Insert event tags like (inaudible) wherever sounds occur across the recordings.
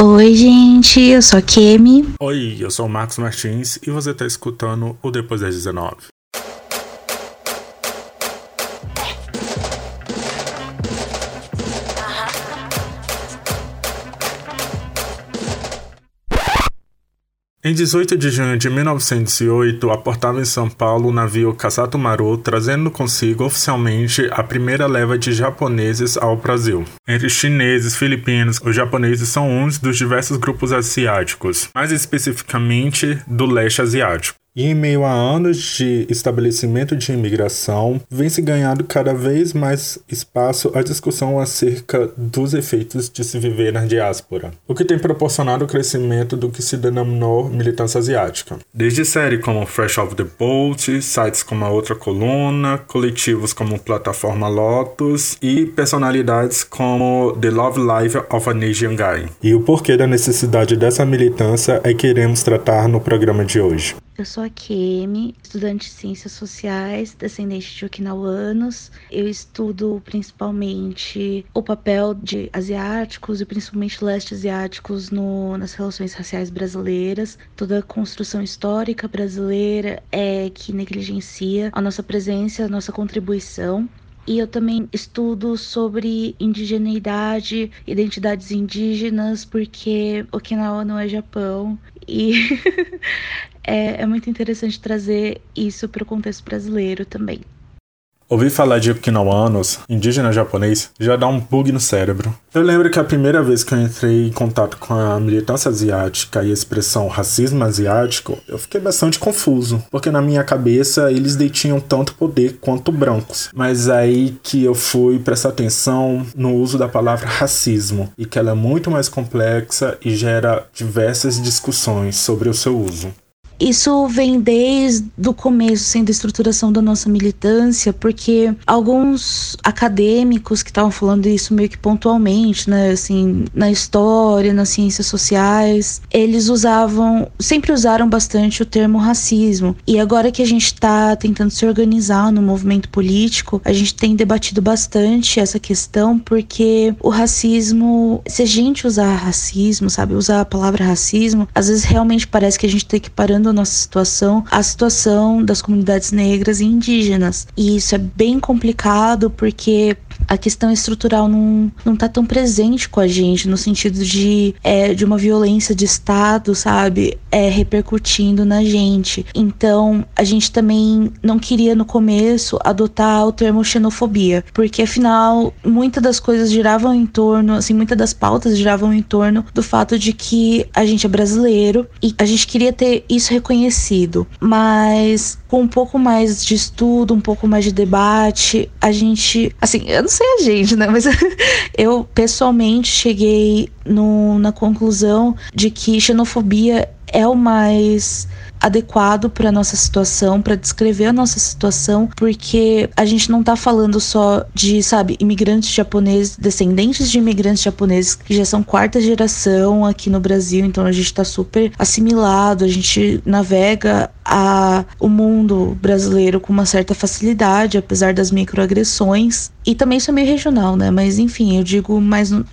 Oi, gente, eu sou a Kemi. Oi, eu sou o Marcos Martins e você está escutando o Depois das 19. Em 18 de junho de 1908, aportava em São Paulo o navio Kasato Maru, trazendo consigo oficialmente a primeira leva de japoneses ao Brasil. Entre chineses, filipinos, os japoneses são um dos diversos grupos asiáticos, mais especificamente do leste asiático. E em meio a anos de estabelecimento de imigração, vem se ganhando cada vez mais espaço a discussão acerca dos efeitos de se viver na diáspora, o que tem proporcionado o crescimento do que se denominou militância asiática. Desde séries como Fresh Off the Boat, sites como a Outra Coluna, coletivos como Plataforma Lotus e personalidades como The Love Life of an Asian Guy. E o porquê da necessidade dessa militância é que iremos tratar no programa de hoje. Eu sou a Kemi, estudante de Ciências Sociais, descendente de okinawanos. Eu estudo principalmente o papel de asiáticos e principalmente leste asiáticos no, nas relações raciais brasileiras, toda a construção histórica brasileira é que negligencia a nossa presença, a nossa contribuição. E eu também estudo sobre indigeneidade, identidades indígenas, porque Okinawa não é Japão. E (laughs) é, é muito interessante trazer isso para o contexto brasileiro também. Ouvir falar de okinawanos, indígena japonês, já dá um bug no cérebro. Eu lembro que a primeira vez que eu entrei em contato com a militância asiática e a expressão racismo asiático, eu fiquei bastante confuso, porque na minha cabeça eles detinham tanto poder quanto brancos. Mas aí que eu fui prestar atenção no uso da palavra racismo, e que ela é muito mais complexa e gera diversas discussões sobre o seu uso. Isso vem desde o começo, sendo a estruturação da nossa militância, porque alguns acadêmicos que estavam falando isso meio que pontualmente, né, assim, na história, nas ciências sociais, eles usavam, sempre usaram bastante o termo racismo. E agora que a gente está tentando se organizar no movimento político, a gente tem debatido bastante essa questão, porque o racismo, se a gente usar racismo, sabe, usar a palavra racismo, às vezes realmente parece que a gente está equiparando a nossa situação à situação das comunidades negras e indígenas. E isso é bem complicado porque a questão estrutural não, não tá tão presente com a gente, no sentido de, é, de uma violência de Estado, sabe? É, repercutindo na gente. Então, a gente também não queria no começo adotar o termo xenofobia, porque afinal, muitas das coisas giravam em torno, assim, muitas das pautas giravam em torno do fato de que a gente é brasileiro e a gente queria ter isso reconhecido. Mas com um pouco mais de estudo, um pouco mais de debate, a gente, assim, eu não sei a gente, né, mas (laughs) eu pessoalmente cheguei no, na conclusão de que xenofobia é o mais adequado para nossa situação, para descrever a nossa situação, porque a gente não tá falando só de, sabe, imigrantes japoneses, descendentes de imigrantes japoneses que já são quarta geração aqui no Brasil, então a gente tá super assimilado, a gente navega a, o mundo brasileiro com uma certa facilidade, apesar das microagressões. E também isso é meio regional, né? Mas enfim, eu digo mais no,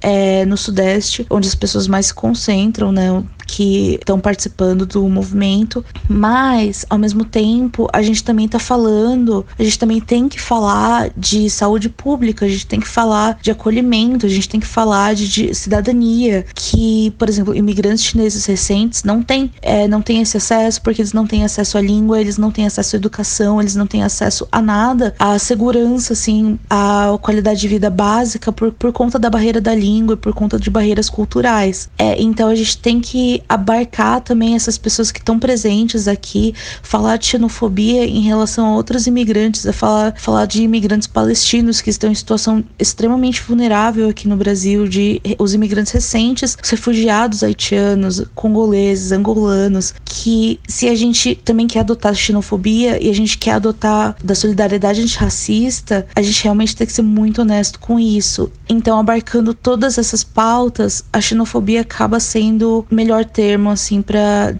é, no Sudeste, onde as pessoas mais se concentram, né? Que estão participando do movimento, mas ao mesmo tempo a gente também está falando, a gente também tem que falar de saúde pública, a gente tem que falar de acolhimento, a gente tem que falar de, de cidadania, que, por exemplo, imigrantes chineses recentes não têm, é, não têm esse acesso porque eles não têm acesso à língua, eles não têm acesso à educação, eles não têm acesso a nada, à segurança, assim, à qualidade de vida básica por, por conta da barreira da língua, por conta de barreiras culturais. É, então a gente tem que abarcar também essas pessoas que estão presentes aqui, falar de xenofobia em relação a outros imigrantes, a falar, falar de imigrantes palestinos que estão em situação extremamente vulnerável aqui no Brasil, de os imigrantes recentes, os refugiados haitianos, congoleses, angolanos, que se a gente também quer adotar xenofobia e a gente quer adotar da solidariedade antirracista, a gente realmente tem que ser muito honesto com isso. Então, abarcando todas essas pautas, a xenofobia acaba sendo melhor termo assim para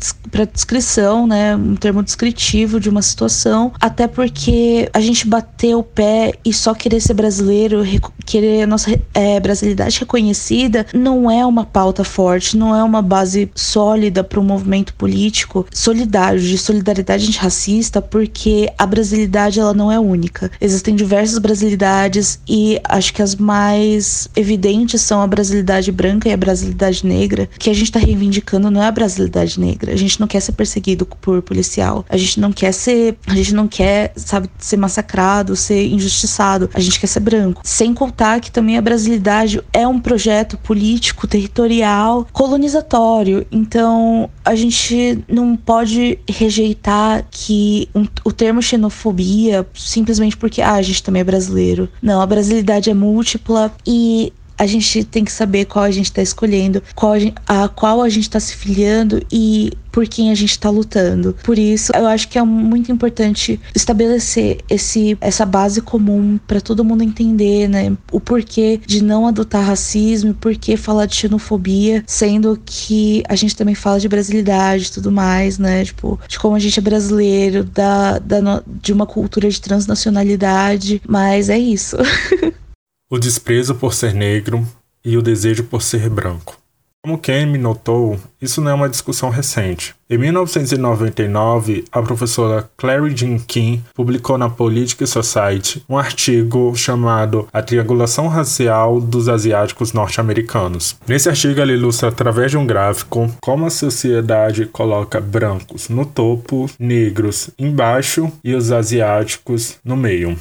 descrição, né, um termo descritivo de uma situação, até porque a gente bater o pé e só querer ser brasileiro, querer a nossa é, brasilidade reconhecida, não é uma pauta forte, não é uma base sólida para um movimento político solidário, de solidariedade antirracista, porque a brasilidade ela não é única. Existem diversas brasilidades e acho que as mais evidentes são a brasilidade branca e a brasilidade negra, que a gente está reivindicando não é a brasilidade negra. A gente não quer ser perseguido por policial. A gente não quer ser, a gente não quer, sabe, ser massacrado, ser injustiçado. A gente quer ser branco. Sem contar que também a brasilidade é um projeto político, territorial, colonizatório. Então, a gente não pode rejeitar que um, o termo xenofobia simplesmente porque ah, a gente também é brasileiro. Não, a brasilidade é múltipla e a gente tem que saber qual a gente está escolhendo, qual a, a qual a gente está se filiando e por quem a gente está lutando. Por isso, eu acho que é muito importante estabelecer esse, essa base comum para todo mundo entender, né? O porquê de não adotar racismo, por que falar de xenofobia, sendo que a gente também fala de brasilidade e tudo mais, né? Tipo, de como a gente é brasileiro, da, da, de uma cultura de transnacionalidade. Mas é isso. (laughs) o desprezo por ser negro e o desejo por ser branco. Como Kemi notou, isso não é uma discussão recente. Em 1999, a professora Clary Jean King publicou na Political Society um artigo chamado A Triangulação Racial dos Asiáticos Norte-Americanos. Nesse artigo, ela ilustra através de um gráfico como a sociedade coloca brancos no topo, negros embaixo e os asiáticos no meio.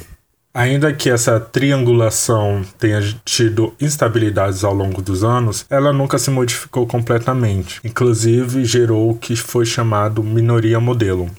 Ainda que essa triangulação tenha tido instabilidades ao longo dos anos, ela nunca se modificou completamente. Inclusive, gerou o que foi chamado minoria modelo.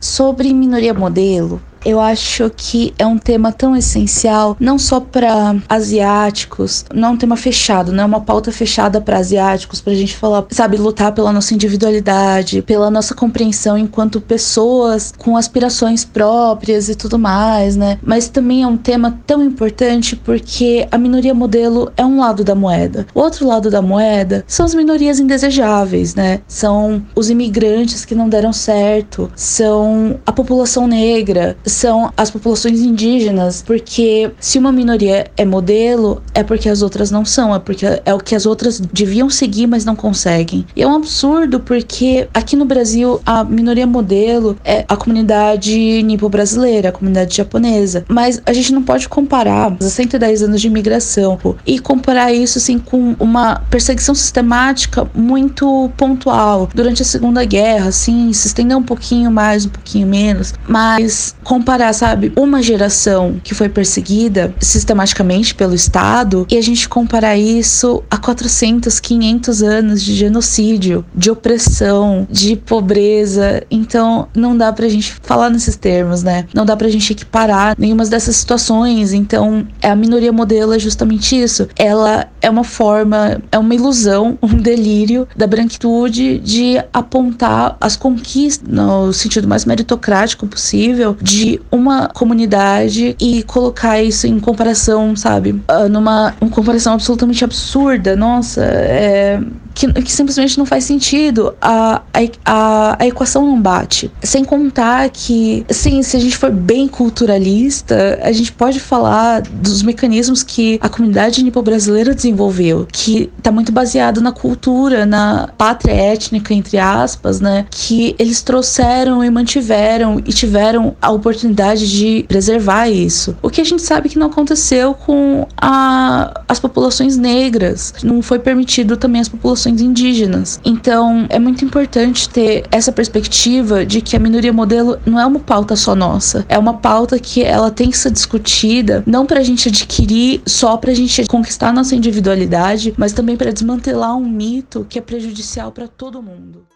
Sobre minoria modelo, eu acho que é um tema tão essencial, não só para asiáticos, não é um tema fechado, não é uma pauta fechada para asiáticos, para a gente falar, sabe, lutar pela nossa individualidade, pela nossa compreensão enquanto pessoas com aspirações próprias e tudo mais, né? Mas também é um tema tão importante porque a minoria modelo é um lado da moeda. O outro lado da moeda são as minorias indesejáveis, né? São os imigrantes que não deram certo, são a população negra, são as populações indígenas, porque se uma minoria é modelo, é porque as outras não são, é porque é o que as outras deviam seguir, mas não conseguem. E é um absurdo porque aqui no Brasil a minoria modelo é a comunidade nipo-brasileira, a comunidade japonesa, mas a gente não pode comparar os 110 anos de imigração e comparar isso assim com uma perseguição sistemática muito pontual durante a Segunda Guerra, assim, se estender um pouquinho mais, um pouquinho menos, mas com comparar, sabe, uma geração que foi perseguida sistematicamente pelo Estado e a gente comparar isso a 400, 500 anos de genocídio, de opressão, de pobreza. Então, não dá pra gente falar nesses termos, né? Não dá pra gente equiparar nenhuma dessas situações. Então, a minoria modelo é justamente isso. Ela é uma forma, é uma ilusão, um delírio da branquitude de apontar as conquistas no sentido mais meritocrático possível de uma comunidade e colocar isso em comparação, sabe? Uh, numa uma comparação absolutamente absurda. Nossa, é que, que simplesmente não faz sentido. A, a, a equação não bate. Sem contar que, assim, se a gente for bem culturalista, a gente pode falar dos mecanismos que a comunidade nipo-brasileira desenvolveu, que está muito baseado na cultura, na pátria étnica, entre aspas, né? Que eles trouxeram e mantiveram e tiveram a oportunidade de preservar isso. O que a gente sabe que não aconteceu com a, as populações negras. Não foi permitido também as populações populações indígenas. Então, é muito importante ter essa perspectiva de que a minoria modelo não é uma pauta só nossa, é uma pauta que ela tem que ser discutida não para a gente adquirir só para a gente conquistar nossa individualidade, mas também para desmantelar um mito que é prejudicial para todo mundo.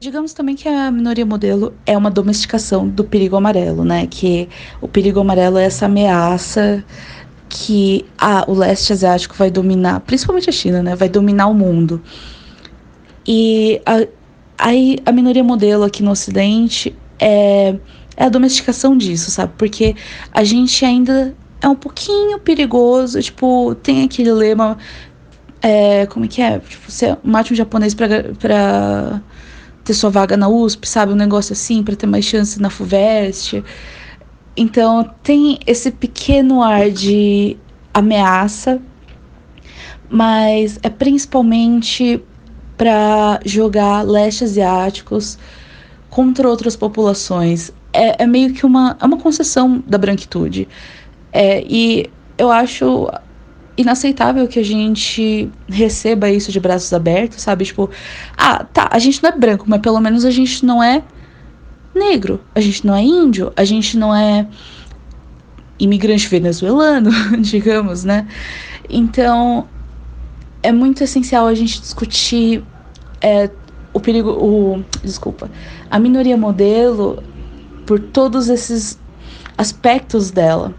Digamos também que a minoria modelo é uma domesticação do perigo amarelo, né? Que o perigo amarelo é essa ameaça que o leste asiático vai dominar, principalmente a China, né? Vai dominar o mundo. E a, aí a minoria modelo aqui no Ocidente é, é a domesticação disso, sabe? Porque a gente ainda é um pouquinho perigoso, tipo, tem aquele lema. É, como é que é? Tipo, você mate um japonês pra, pra ter sua vaga na USP, sabe? Um negócio assim, para ter mais chance na FUVEST. Então tem esse pequeno ar de ameaça, mas é principalmente para jogar leste asiáticos contra outras populações. É, é, meio que uma, é uma concessão da branquitude. É, e eu acho inaceitável que a gente receba isso de braços abertos, sabe? Tipo, ah, tá, a gente não é branco, mas pelo menos a gente não é negro, a gente não é índio, a gente não é imigrante venezuelano, (laughs) digamos, né? Então é muito essencial a gente discutir é, o perigo, o desculpa, a minoria modelo por todos esses aspectos dela.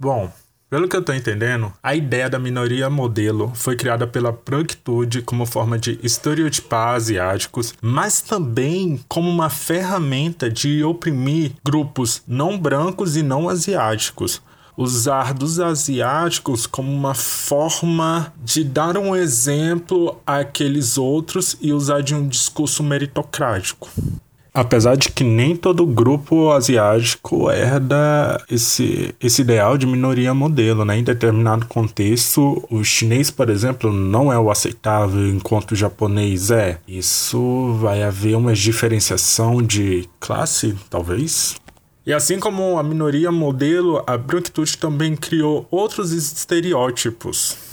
Bom, pelo que eu estou entendendo, a ideia da minoria modelo foi criada pela branquitude como forma de estereotipar asiáticos, mas também como uma ferramenta de oprimir grupos não brancos e não asiáticos. Usar dos asiáticos como uma forma de dar um exemplo àqueles outros e usar de um discurso meritocrático. Apesar de que nem todo grupo asiático herda esse, esse ideal de minoria modelo, né? Em determinado contexto, o chinês, por exemplo, não é o aceitável, enquanto o japonês é. Isso vai haver uma diferenciação de classe, talvez? E assim como a minoria modelo, a branquitude também criou outros estereótipos.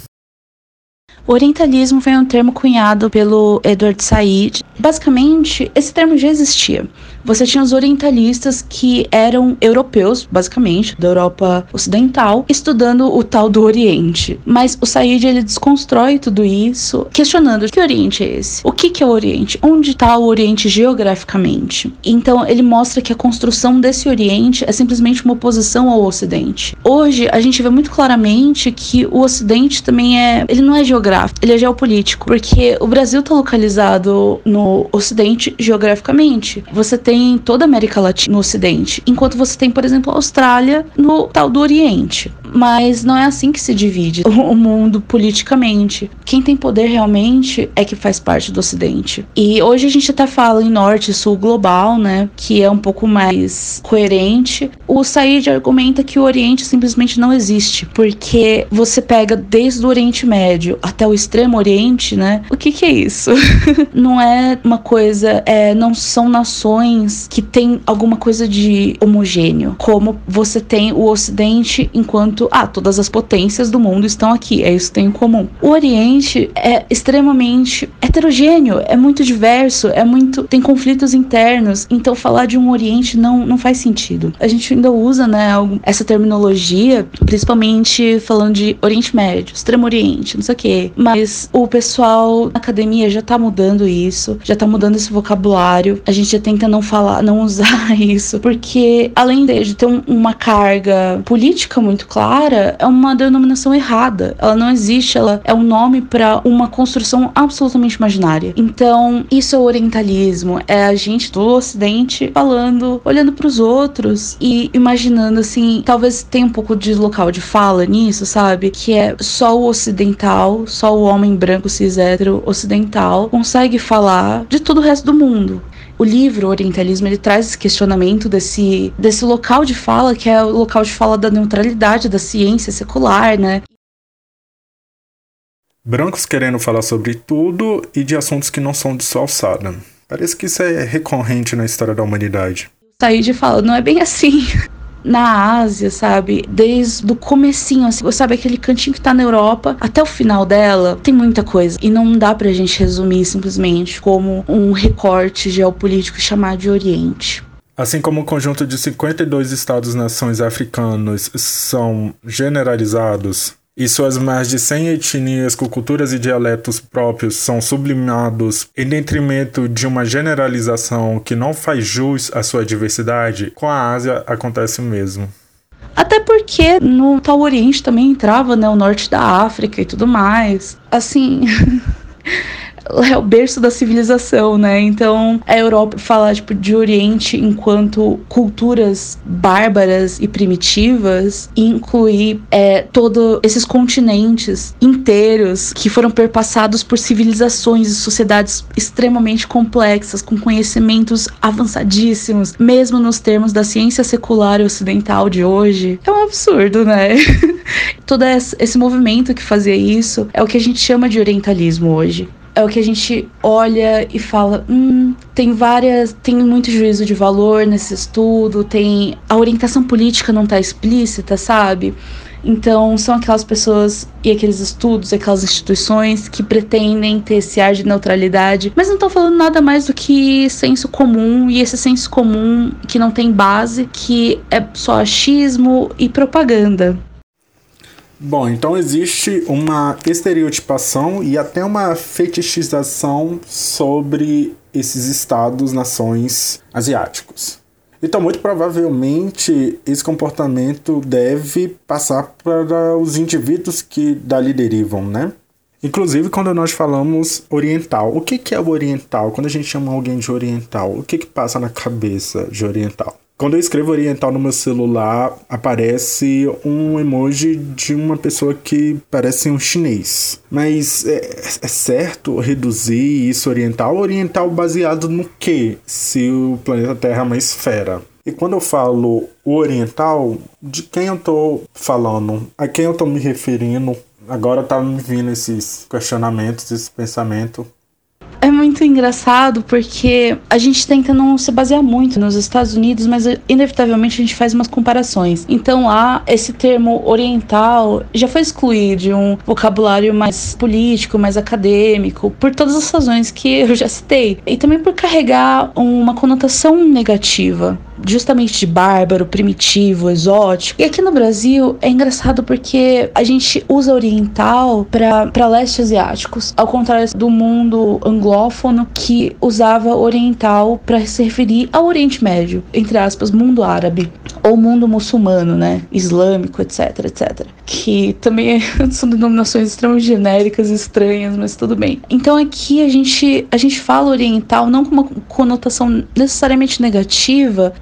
Orientalismo foi um termo cunhado pelo Edward Said. Basicamente, esse termo já existia. Você tinha os orientalistas que eram europeus, basicamente, da Europa Ocidental, estudando o tal do Oriente. Mas o Said ele desconstrói tudo isso, questionando que Oriente é esse? O que, que é o Oriente? Onde está o Oriente geograficamente? Então ele mostra que a construção desse Oriente é simplesmente uma oposição ao Ocidente. Hoje a gente vê muito claramente que o Ocidente também é, ele não é geográfico, ele é geopolítico, porque o Brasil está localizado no Ocidente geograficamente. Você tem tem toda a América Latina no Ocidente, enquanto você tem, por exemplo, a Austrália no tal do Oriente. Mas não é assim que se divide (laughs) o mundo politicamente. Quem tem poder realmente é que faz parte do Ocidente. E hoje a gente até fala em Norte e Sul global, né? Que é um pouco mais coerente. O Said argumenta que o Oriente simplesmente não existe, porque você pega desde o Oriente Médio até o Extremo Oriente, né? O que, que é isso? (laughs) não é uma coisa, é, não são nações que têm alguma coisa de homogêneo, como você tem o Ocidente enquanto ah, todas as potências do mundo estão aqui, é isso que tem em comum. O Oriente é extremamente heterogêneo, é muito diverso, é muito tem conflitos internos, então falar de um Oriente não, não faz sentido. A gente ainda usa, né, essa terminologia, principalmente falando de Oriente Médio, Extremo Oriente, não sei o quê, mas o pessoal na academia já tá mudando isso, já tá mudando esse vocabulário. A gente já tenta não falar, não usar (laughs) isso, porque além de ter um, uma carga política muito clara, clara é uma denominação errada. Ela não existe, ela é um nome para uma construção absolutamente imaginária. Então, isso é o orientalismo, é a gente do ocidente falando, olhando para os outros e imaginando assim, talvez tenha um pouco de local de fala nisso, sabe? Que é só o ocidental, só o homem branco cis hétero ocidental consegue falar de todo o resto do mundo o livro o Orientalismo ele traz esse questionamento desse, desse local de fala que é o local de fala da neutralidade da ciência secular, né? Brancos querendo falar sobre tudo e de assuntos que não são de sua alçada. Parece que isso é recorrente na história da humanidade. Said fala, não é bem assim. (laughs) na Ásia, sabe? Desde o comecinho, assim, sabe aquele cantinho que tá na Europa até o final dela, tem muita coisa. E não dá pra gente resumir simplesmente como um recorte geopolítico chamado de Oriente. Assim como o conjunto de 52 estados-nações africanos são generalizados e suas mais de 100 etnias com culturas e dialetos próprios são sublimados em detrimento de uma generalização que não faz jus à sua diversidade, com a Ásia acontece o mesmo. Até porque no tal Oriente também entrava né, o norte da África e tudo mais. Assim. (laughs) é o berço da civilização, né? Então, a Europa falar tipo de Oriente enquanto culturas bárbaras e primitivas incluir é, todos esses continentes inteiros que foram perpassados por civilizações e sociedades extremamente complexas, com conhecimentos avançadíssimos, mesmo nos termos da ciência secular e ocidental de hoje, é um absurdo, né? (laughs) Todo esse movimento que fazia isso é o que a gente chama de orientalismo hoje é o que a gente olha e fala, hum, tem várias, tem muito juízo de valor nesse estudo, tem a orientação política não está explícita, sabe? Então, são aquelas pessoas e aqueles estudos, aquelas instituições que pretendem ter esse ar de neutralidade, mas não estão falando nada mais do que senso comum, e esse senso comum que não tem base, que é só achismo e propaganda. Bom, então existe uma estereotipação e até uma fetichização sobre esses estados, nações asiáticos. Então, muito provavelmente, esse comportamento deve passar para os indivíduos que dali derivam, né? Inclusive, quando nós falamos oriental, o que, que é o oriental? Quando a gente chama alguém de oriental, o que, que passa na cabeça de oriental? Quando eu escrevo oriental no meu celular, aparece um emoji de uma pessoa que parece um chinês. Mas é, é certo reduzir isso oriental? Oriental baseado no que? Se o planeta Terra é uma esfera. E quando eu falo oriental, de quem eu estou falando? A quem eu estou me referindo? Agora tá me vindo esses questionamentos, esse pensamento é muito engraçado porque a gente tenta não se basear muito nos Estados Unidos, mas inevitavelmente a gente faz umas comparações. Então lá, esse termo oriental já foi excluído de um vocabulário mais político, mais acadêmico, por todas as razões que eu já citei. E também por carregar uma conotação negativa justamente de bárbaro, primitivo, exótico. E aqui no Brasil é engraçado porque a gente usa oriental para leste asiáticos, ao contrário do mundo anglófono que usava oriental para se referir ao Oriente Médio, entre aspas, mundo árabe ou mundo muçulmano, né, islâmico, etc, etc. Que também (laughs) são denominações extremamente genéricas e estranhas, mas tudo bem. Então aqui a gente a gente fala oriental não com uma conotação necessariamente negativa,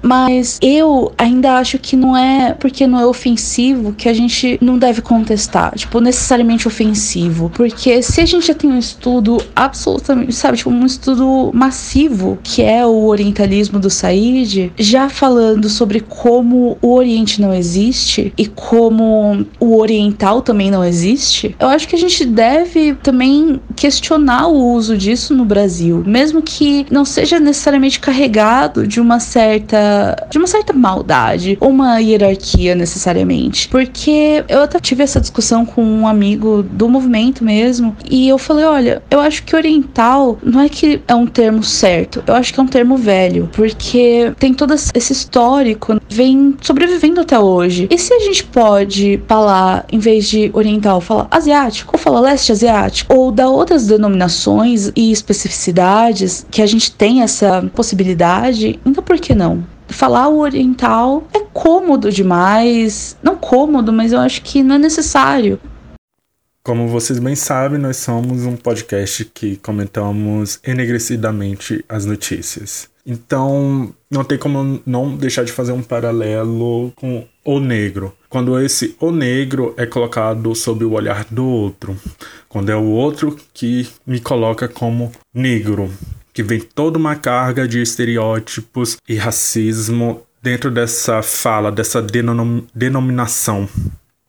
eu ainda acho que não é porque não é ofensivo que a gente não deve contestar, tipo, necessariamente ofensivo. Porque se a gente já tem um estudo absolutamente, sabe, tipo, um estudo massivo que é o orientalismo do Said, já falando sobre como o Oriente não existe e como o oriental também não existe, eu acho que a gente deve também questionar o uso disso no Brasil, mesmo que não seja necessariamente carregado de uma certa de uma certa maldade uma hierarquia necessariamente. Porque eu até tive essa discussão com um amigo do movimento mesmo e eu falei, olha, eu acho que oriental não é que é um termo certo, eu acho que é um termo velho, porque tem todo esse histórico vem sobrevivendo até hoje. E se a gente pode falar em vez de oriental, falar asiático, ou falar leste asiático, ou dar outras denominações e especificidades que a gente tem essa possibilidade, então por que não? Falar o oriental é cômodo demais. Não cômodo, mas eu acho que não é necessário. Como vocês bem sabem, nós somos um podcast que comentamos enegrecidamente as notícias. Então, não tem como não deixar de fazer um paralelo com o negro. Quando esse o negro é colocado sob o olhar do outro. Quando é o outro que me coloca como negro que vem toda uma carga de estereótipos e racismo dentro dessa fala, dessa denom denominação.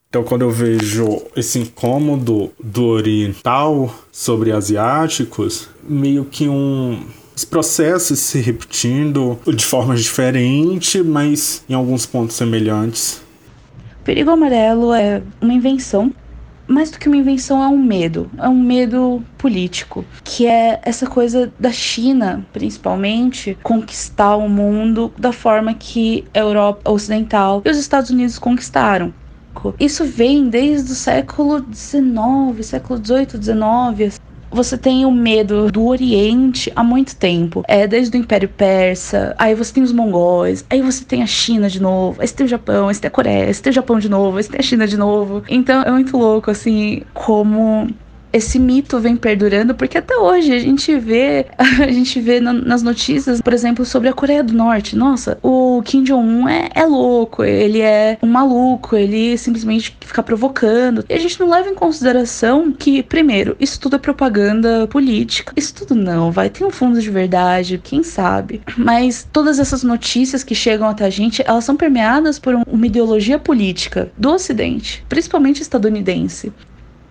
Então, quando eu vejo esse incômodo do oriental sobre asiáticos, meio que um os processos se repetindo de formas diferentes, mas em alguns pontos semelhantes. Perigo Amarelo é uma invenção mais do que uma invenção, é um medo. É um medo político, que é essa coisa da China, principalmente, conquistar o mundo da forma que a Europa Ocidental e os Estados Unidos conquistaram. Isso vem desde o século XIX, século XVIII, XIX você tem o medo do Oriente há muito tempo. É desde o Império Persa, aí você tem os mongóis, aí você tem a China de novo, aí você tem o Japão, aí você tem a Coreia, aí você tem o Japão de novo, aí você tem a China de novo. Então é muito louco, assim, como esse mito vem perdurando, porque até hoje a gente vê, (laughs) a gente vê na, nas notícias, por exemplo, sobre a Coreia do Norte. Nossa, o Kim Jong-un é, é louco, ele é um maluco, ele simplesmente fica provocando. E a gente não leva em consideração que, primeiro, isso tudo é propaganda política. Isso tudo não, vai ter um fundo de verdade, quem sabe. Mas todas essas notícias que chegam até a gente, elas são permeadas por uma ideologia política do Ocidente, principalmente estadunidense.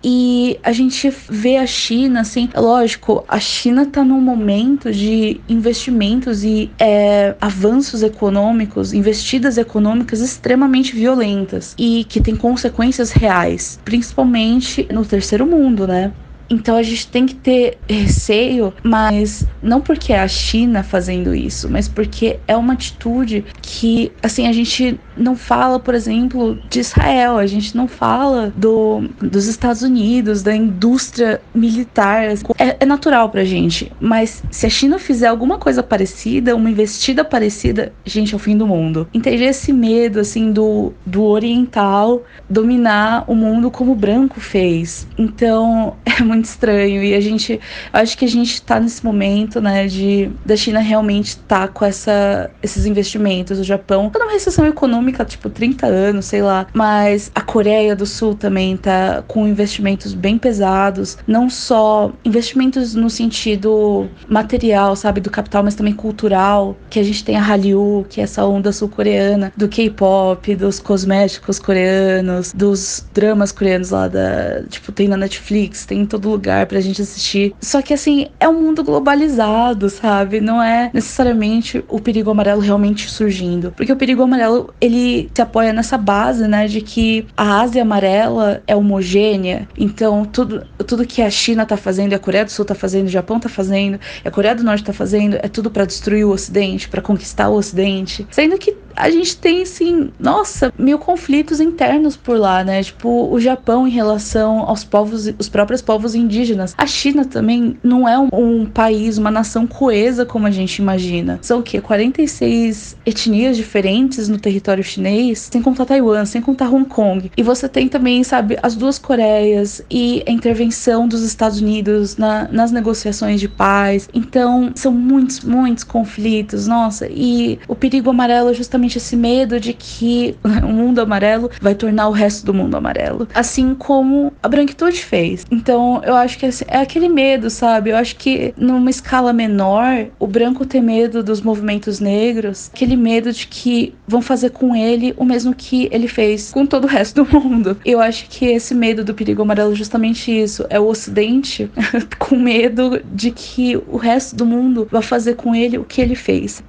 E a gente vê a China, assim, lógico, a China está num momento de investimentos e é, avanços econômicos, investidas econômicas extremamente violentas e que tem consequências reais, principalmente no terceiro mundo, né? Então a gente tem que ter receio, mas não porque é a China fazendo isso, mas porque é uma atitude que, assim, a gente não fala, por exemplo, de Israel, a gente não fala do, dos Estados Unidos, da indústria militar. É, é natural pra gente, mas se a China fizer alguma coisa parecida, uma investida parecida, gente, é o fim do mundo. Entender esse medo, assim, do, do oriental dominar o mundo como o branco fez. Então, (laughs) é muito estranho e a gente, acho que a gente tá nesse momento, né, de da China realmente tá com essa, esses investimentos. O Japão tá numa recessão econômica econômica, tipo 30 anos, sei lá. Mas a Coreia do Sul também tá com investimentos bem pesados, não só investimentos no sentido material, sabe, do capital, mas também cultural, que a gente tem a Hallyu, que é essa onda sul-coreana, do K-pop, dos cosméticos coreanos, dos dramas coreanos lá da, tipo, tem na Netflix, tem em todo lugar pra gente assistir. Só que assim, é um mundo globalizado, sabe? Não é necessariamente o perigo amarelo realmente surgindo, porque o perigo amarelo ele ele se apoia nessa base, né, de que a Ásia amarela é homogênea, então tudo, tudo que a China tá fazendo, a Coreia do Sul tá fazendo, o Japão tá fazendo, a Coreia do Norte tá fazendo, é tudo para destruir o Ocidente, para conquistar o Ocidente, sendo que a gente tem, assim, nossa, mil conflitos internos por lá, né? Tipo, o Japão em relação aos povos, os próprios povos indígenas. A China também não é um, um país, uma nação coesa como a gente imagina. São o quê? 46 etnias diferentes no território chinês, sem contar Taiwan, sem contar Hong Kong. E você tem também, sabe, as duas Coreias e a intervenção dos Estados Unidos na, nas negociações de paz. Então, são muitos, muitos conflitos, nossa. E o perigo amarelo é justamente justamente esse medo de que (laughs) o mundo amarelo vai tornar o resto do mundo amarelo, assim como a branquitude fez. Então, eu acho que é aquele medo, sabe? Eu acho que numa escala menor, o branco tem medo dos movimentos negros, aquele medo de que vão fazer com ele o mesmo que ele fez com todo o resto do mundo. Eu acho que esse medo do perigo amarelo é justamente isso, é o ocidente (laughs) com medo de que o resto do mundo vai fazer com ele o que ele fez.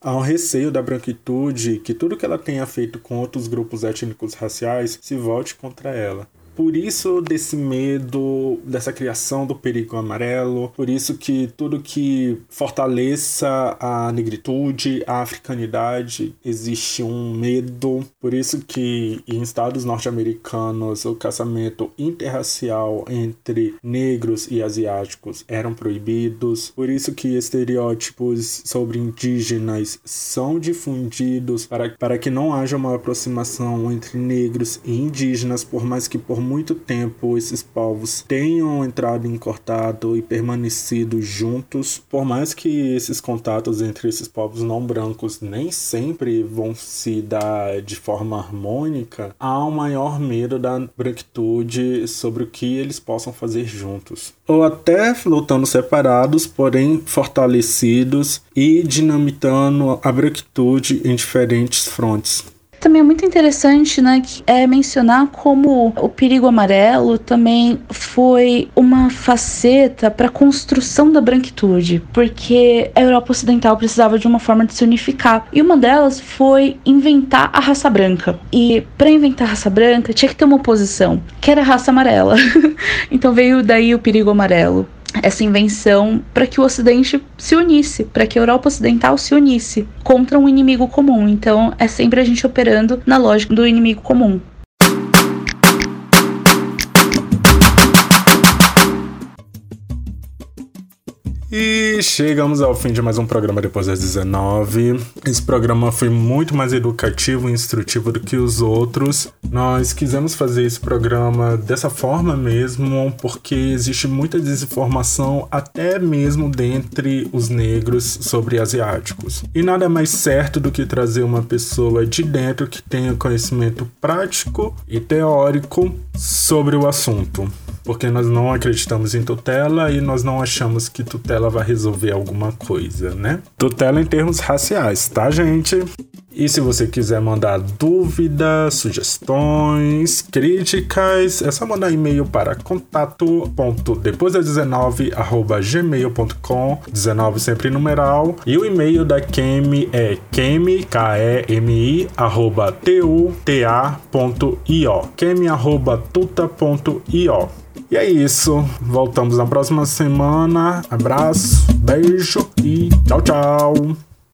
Há um receio da branquitude que tudo que ela tenha feito com outros grupos étnicos raciais se volte contra ela. Por isso desse medo, dessa criação do perigo amarelo, por isso que tudo que fortaleça a negritude, a africanidade, existe um medo. Por isso que em estados norte-americanos o casamento interracial entre negros e asiáticos eram proibidos. Por isso que estereótipos sobre indígenas são difundidos para, para que não haja uma aproximação entre negros e indígenas, por mais que por muito tempo esses povos tenham entrado em contato e permanecido juntos, por mais que esses contatos entre esses povos não brancos nem sempre vão se dar de forma harmônica, há um maior medo da branquitude sobre o que eles possam fazer juntos. Ou até lutando separados, porém fortalecidos e dinamitando a branquitude em diferentes frontes. Também é muito interessante, né, que é mencionar como o perigo amarelo também foi uma faceta para a construção da branquitude, porque a Europa Ocidental precisava de uma forma de se unificar, e uma delas foi inventar a raça branca. E para inventar a raça branca tinha que ter uma oposição, que era a raça amarela. (laughs) então veio daí o perigo amarelo essa invenção para que o Ocidente se unisse, para que a Europa Ocidental se unisse contra um inimigo comum. Então é sempre a gente operando na lógica do inimigo comum. E chegamos ao fim de mais um programa depois das 19. Esse programa foi muito mais educativo e instrutivo do que os outros. Nós quisemos fazer esse programa dessa forma mesmo, porque existe muita desinformação, até mesmo dentre os negros, sobre asiáticos. E nada mais certo do que trazer uma pessoa de dentro que tenha conhecimento prático e teórico sobre o assunto porque nós não acreditamos em tutela e nós não achamos que tutela vai resolver alguma coisa, né? Tutela em termos raciais, tá, gente? E se você quiser mandar dúvidas, sugestões, críticas, é só mandar e-mail para contato.depoisdas19 19 sempre numeral. E o e-mail da Kemi é kemi, K-E-M-I, arroba T-U-T-A.io. Kemi, arroba tuta.io. E é isso. Voltamos na próxima semana. Abraço, beijo e tchau, tchau.